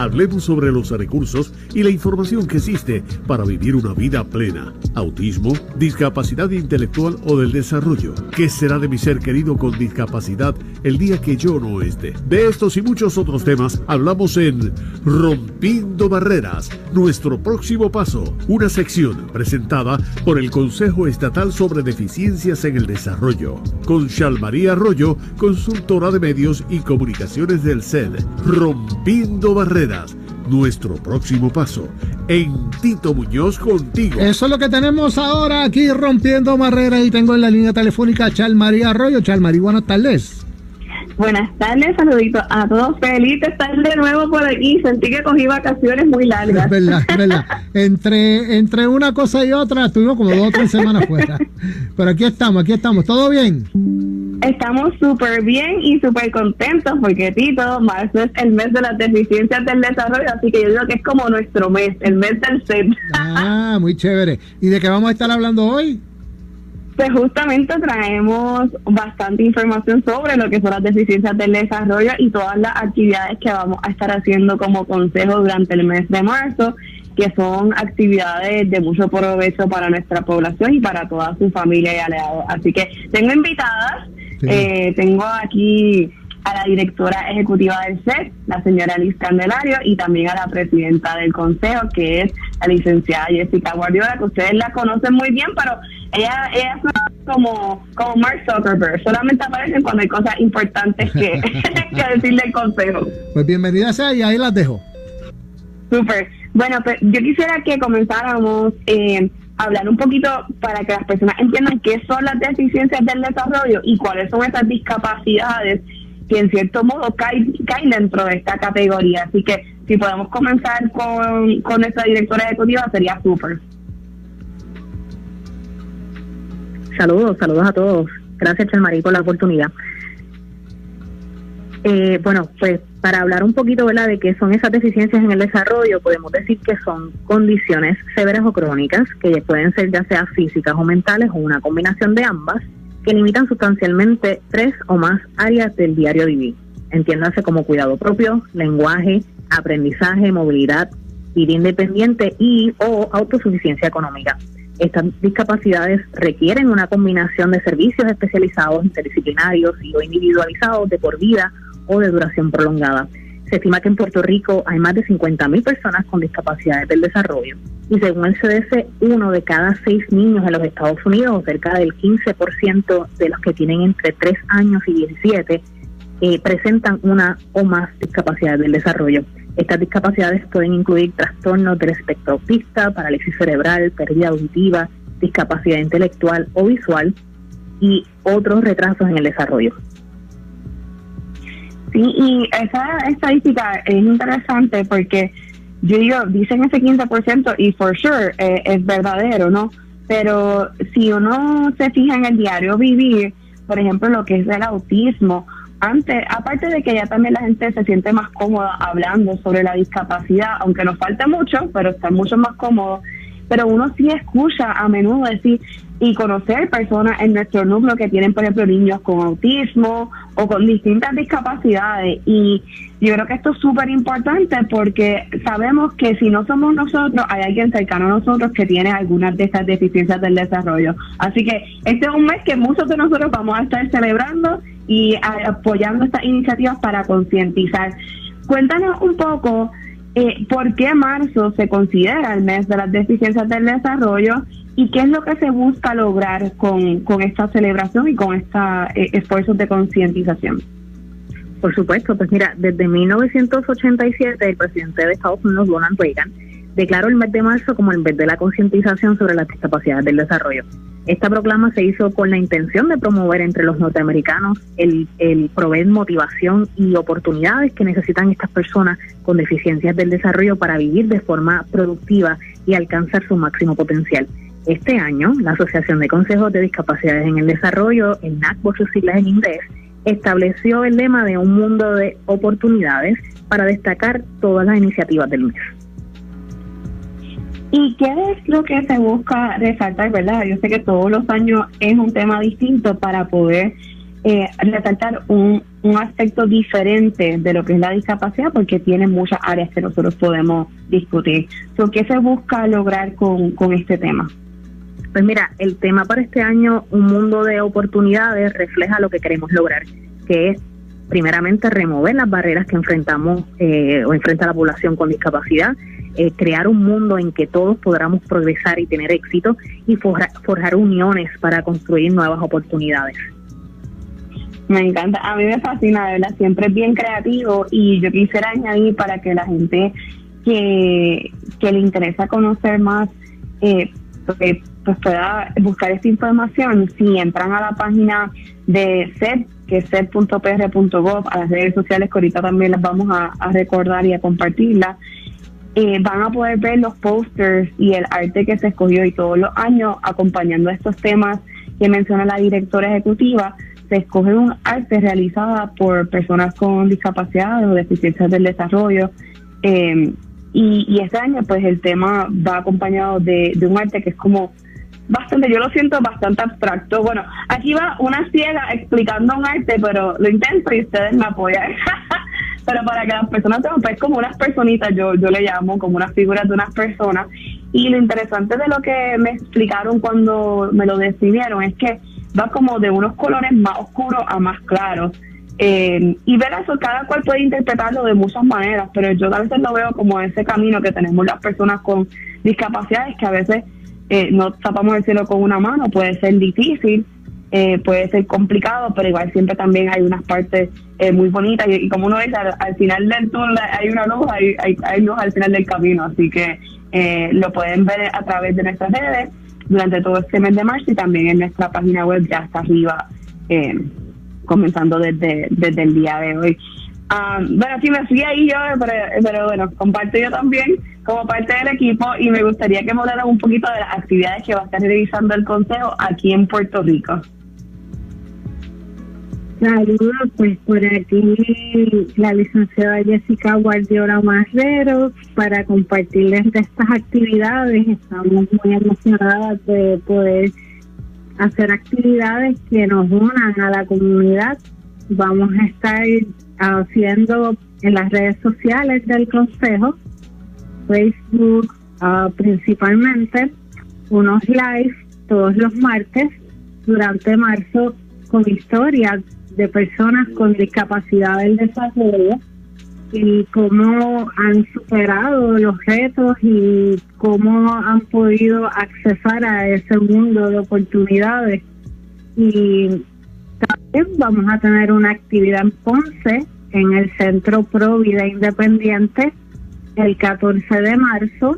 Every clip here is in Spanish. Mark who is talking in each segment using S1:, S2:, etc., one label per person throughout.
S1: Hablemos sobre los recursos y la información que existe para vivir una vida plena. Autismo, discapacidad intelectual o del desarrollo. ¿Qué será de mi ser querido con discapacidad el día que yo no esté? De estos y muchos otros temas hablamos en Rompiendo Barreras, nuestro próximo paso, una sección presentada por el Consejo Estatal sobre Deficiencias en el Desarrollo, con María Arroyo, consultora de medios y comunicaciones del CED. Rompiendo Barreras nuestro próximo paso en Tito Muñoz contigo.
S2: Eso es lo que tenemos ahora aquí rompiendo barreras y tengo en la línea telefónica a Chal María Arroyo. Chal María, buenas tardes.
S3: Buenas tardes, saluditos a todos. Feliz de estar de nuevo por aquí. Sentí que cogí vacaciones muy largas.
S2: Es verdad, es verdad. Entre, entre una cosa y otra estuvimos como dos o tres semanas fuera. Pero aquí estamos, aquí estamos. ¿Todo bien?
S3: Estamos súper bien y súper contentos porque Tito, marzo es el mes de las deficiencias del desarrollo, así que yo digo que es como nuestro mes, el mes del set.
S2: Ah, muy chévere. ¿Y de qué vamos a estar hablando hoy?
S3: Pues justamente traemos bastante información sobre lo que son las deficiencias del desarrollo y todas las actividades que vamos a estar haciendo como consejo durante el mes de marzo, que son actividades de mucho provecho para nuestra población y para toda su familia y aliados. Así que tengo invitadas, eh, tengo aquí a la directora ejecutiva del SEC, la señora Liz Candelario, y también a la presidenta del consejo, que es la licenciada Jessica Guardiola, que ustedes la conocen muy bien, pero ella, ella es como, como Mark Zuckerberg, solamente aparecen cuando hay cosas importantes que, que decirle al consejo.
S2: Pues bienvenida sea y ahí las dejo.
S3: Súper. Bueno, pues yo quisiera que comenzáramos eh, hablar un poquito para que las personas entiendan qué son las deficiencias del desarrollo y cuáles son esas discapacidades que en cierto modo caen, caen dentro de esta categoría. Así que si podemos comenzar con, con nuestra directora ejecutiva sería súper.
S4: Saludos, saludos a todos. Gracias, Chalmarí, por la oportunidad. Eh, bueno, pues para hablar un poquito de qué son esas deficiencias en el desarrollo, podemos decir que son condiciones severas o crónicas, que pueden ser ya sea físicas o mentales o una combinación de ambas, que limitan sustancialmente tres o más áreas del diario vivir. Entiéndase como cuidado propio, lenguaje, aprendizaje, movilidad, vida independiente y o autosuficiencia económica. Estas discapacidades requieren una combinación de servicios especializados, interdisciplinarios y o individualizados de por vida de duración prolongada. Se estima que en Puerto Rico hay más de 50.000 personas con discapacidades del desarrollo y según el CDC, uno de cada seis niños en los Estados Unidos, cerca del 15% de los que tienen entre 3 años y 17, eh, presentan una o más discapacidades del desarrollo. Estas discapacidades pueden incluir trastornos del espectro autista, parálisis cerebral, pérdida auditiva, discapacidad intelectual o visual y otros retrasos en el desarrollo.
S3: Sí, y esa estadística es interesante porque yo digo, dicen ese 15% y for sure eh, es verdadero, ¿no? Pero si uno se fija en el diario vivir, por ejemplo, lo que es el autismo, antes, aparte de que ya también la gente se siente más cómoda hablando sobre la discapacidad, aunque nos falta mucho, pero está mucho más cómodo, pero uno sí escucha a menudo decir, y conocer personas en nuestro núcleo que tienen, por ejemplo, niños con autismo o con distintas discapacidades. Y yo creo que esto es súper importante porque sabemos que si no somos nosotros, hay alguien cercano a nosotros que tiene algunas de esas deficiencias del desarrollo. Así que este es un mes que muchos de nosotros vamos a estar celebrando y apoyando estas iniciativas para concientizar. Cuéntanos un poco eh, por qué marzo se considera el mes de las deficiencias del desarrollo ¿Y qué es lo que se busca lograr con, con esta celebración y con estos eh, esfuerzos de concientización?
S4: Por supuesto, pues mira, desde 1987 el presidente de Estados Unidos, Donald Reagan, declaró el mes de marzo como el mes de la concientización sobre las discapacidades del desarrollo. Esta proclama se hizo con la intención de promover entre los norteamericanos el, el proveer motivación y oportunidades que necesitan estas personas con deficiencias del desarrollo para vivir de forma productiva y alcanzar su máximo potencial. Este año, la Asociación de Consejos de Discapacidades en el Desarrollo, el NAC por sus siglas en inglés, estableció el lema de un mundo de oportunidades para destacar todas las iniciativas del mes.
S3: ¿Y qué es lo que se busca resaltar, verdad? Yo sé que todos los años es un tema distinto para poder eh, resaltar un, un aspecto diferente de lo que es la discapacidad porque tiene muchas áreas que nosotros podemos discutir. ¿Qué se busca lograr con, con este tema?
S4: Pues mira, el tema para este año, Un Mundo de Oportunidades, refleja lo que queremos lograr, que es primeramente remover las barreras que enfrentamos eh, o enfrenta la población con discapacidad, eh, crear un mundo en que todos podamos progresar y tener éxito y forjar uniones para construir nuevas oportunidades.
S3: Me encanta, a mí me fascina, ¿verdad? Siempre es bien creativo y yo quisiera añadir para que la gente que, le interesa conocer más, eh, pues, pues pueda buscar esta información, si entran a la página de SED, que es sed.pr.gov, a las redes sociales que ahorita también las vamos a, recordar y a compartirlas, eh, van a poder ver los posters y el arte que se escogió y todos los años acompañando estos temas que menciona la directora ejecutiva se escoge un arte realizada por personas con discapacidad o deficiencias del desarrollo. Eh, y, este año, pues el tema va acompañado de, un arte que es como bastante, yo lo siento bastante abstracto. Bueno, aquí va una ciega explicando un arte, pero lo intento y ustedes me apoyan. pero para que las personas sepan, pues como unas personitas, yo, yo le llamo como unas figuras de unas personas. Y lo interesante de lo que me explicaron cuando me lo decidieron es que va como de unos colores más oscuros a más claros. Eh, y ver eso, cada cual puede interpretarlo de muchas maneras, pero yo a veces lo veo como ese camino que tenemos las personas con discapacidades, que a veces eh, no tapamos el cielo con una mano, puede ser difícil, eh, puede ser complicado, pero igual siempre también hay unas partes muy bonitas y, como uno dice, al, final del túnel hay una luz, hay, hay, hay luz al final del camino, así que lo pueden ver a través de nuestras redes durante todo este mes de marzo y también en nuestra página web ya está arriba, eh, comenzando desde, desde el día de hoy. Ah, bueno, sí, me fui ahí yo, pero, bueno, comparto yo también como parte del equipo y me gustaría que me hablaran un poquito de las actividades que va a estar realizando el Consejo aquí en Puerto Rico.
S5: Saludos, pues por aquí la licenciada Jessica Guardiola Marrero para compartirles de estas actividades. Estamos muy emocionadas de poder hacer actividades que nos unan a la comunidad. Vamos a estar haciendo en las redes sociales del Consejo, Facebook ah, principalmente, unos live todos los martes durante marzo con historias de personas con discapacidad del desarrollo y cómo han superado los retos y cómo han podido accesar a ese mundo de oportunidades. Y también vamos a tener una actividad en Ponce, en el Centro Pro Vida Independiente, el 14 de marzo,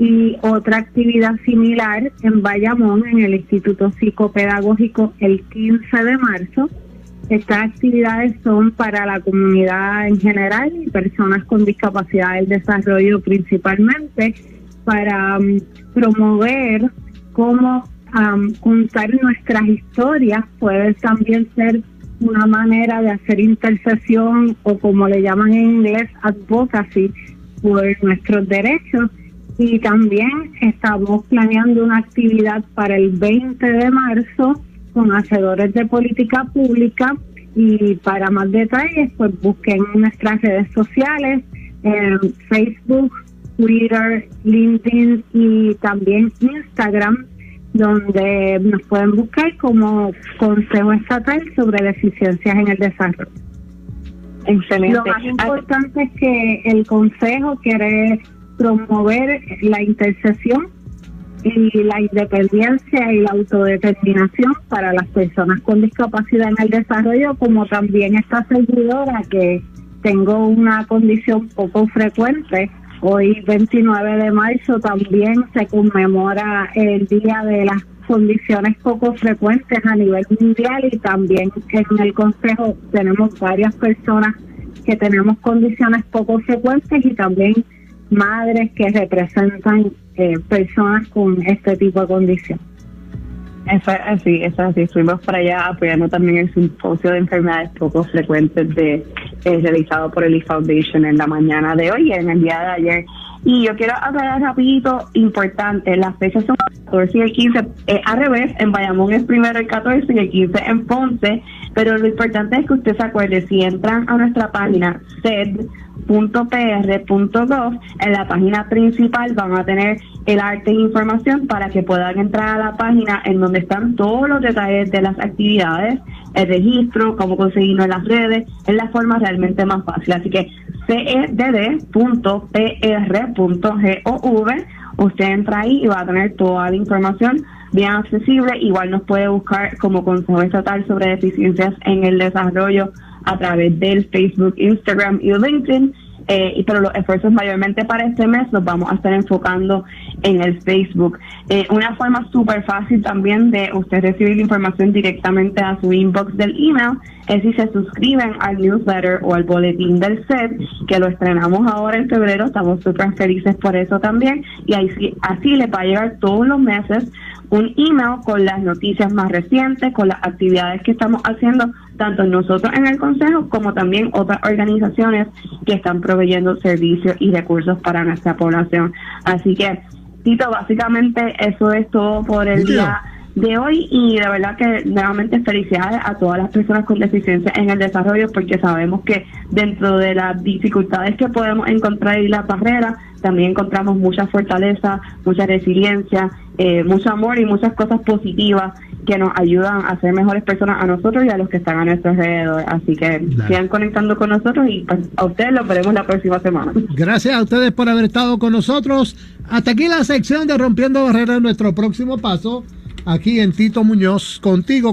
S5: y otra actividad similar en Bayamón, en el Instituto Psicopedagógico, el 15 de marzo. Estas actividades son para la comunidad en general y personas con discapacidad del desarrollo principalmente, para um, promover cómo um, contar nuestras historias. Puede también ser una manera de hacer intercesión o como le llaman en inglés advocacy por nuestros derechos. Y también estamos planeando una actividad para el 20 de marzo con hacedores de política pública y para más detalles pues busquen nuestras redes sociales en Facebook, Twitter, LinkedIn y también Instagram donde nos pueden buscar como Consejo Estatal sobre Deficiencias en el Desarrollo. Excelente. Lo más importante es que el Consejo quiere promover la intercesión y la independencia y la autodeterminación para las personas con discapacidad en el desarrollo, como también esta servidora que tengo una condición poco frecuente. Hoy, 29 de marzo, también se conmemora el Día de las Condiciones Poco Frecuentes a nivel mundial y también en el Consejo tenemos varias personas que tenemos condiciones poco frecuentes y también madres que representan eh, personas con este tipo de condición.
S3: Es así, eso es así. Estuvimos para allá apoyando también el simposio de enfermedades poco frecuentes de eh, realizado por el E Foundation en la mañana de hoy y en el día de ayer Y yo quiero aclarar rapidito, importante, las fechas son el 14 y el 15, eh, al revés, en Bayamón es primero el 14 y el 15 en Ponce, pero lo importante es que usted se acuerde, si entran a nuestra página sed.pr.gov, en la página principal van a tener el arte e información para que puedan entrar a la página en donde están todos los detalles de las actividades, el registro, cómo conseguirlo en las redes, es la forma realmente más fácil. Así que cedd.pr.gov, usted entra ahí y va a tener toda la información bien accesible. Igual nos puede buscar como Consejo Estatal sobre Deficiencias en el Desarrollo a través del Facebook, Instagram y LinkedIn. Eh, pero los esfuerzos mayormente para este mes los vamos a estar enfocando en el Facebook. Eh, una forma súper fácil también de usted recibir información directamente a su inbox del email es si se suscriben al newsletter o al boletín del set, que lo estrenamos ahora en febrero, estamos súper felices por eso también, y así, así les va a llegar todos los meses un email con las noticias más recientes, con las actividades que estamos haciendo, tanto nosotros en el Consejo como también otras organizaciones que están proveyendo servicios y recursos para nuestra población. Así que, Tito, básicamente eso es todo por el día de hoy y de verdad que nuevamente felicidades a todas las personas con deficiencia en el desarrollo porque sabemos que dentro de las dificultades que podemos encontrar y las barreras también encontramos mucha fortaleza, mucha resiliencia, eh, mucho amor y muchas cosas positivas que nos ayudan a ser mejores personas a nosotros y a los que están a nuestro alrededor. Así que sigan conectando con nosotros y pues, a ustedes los veremos la próxima semana.
S2: Gracias a ustedes por haber estado con nosotros. Hasta aquí la sección de Rompiendo Barreras, nuestro próximo paso aquí en Tito Muñoz contigo.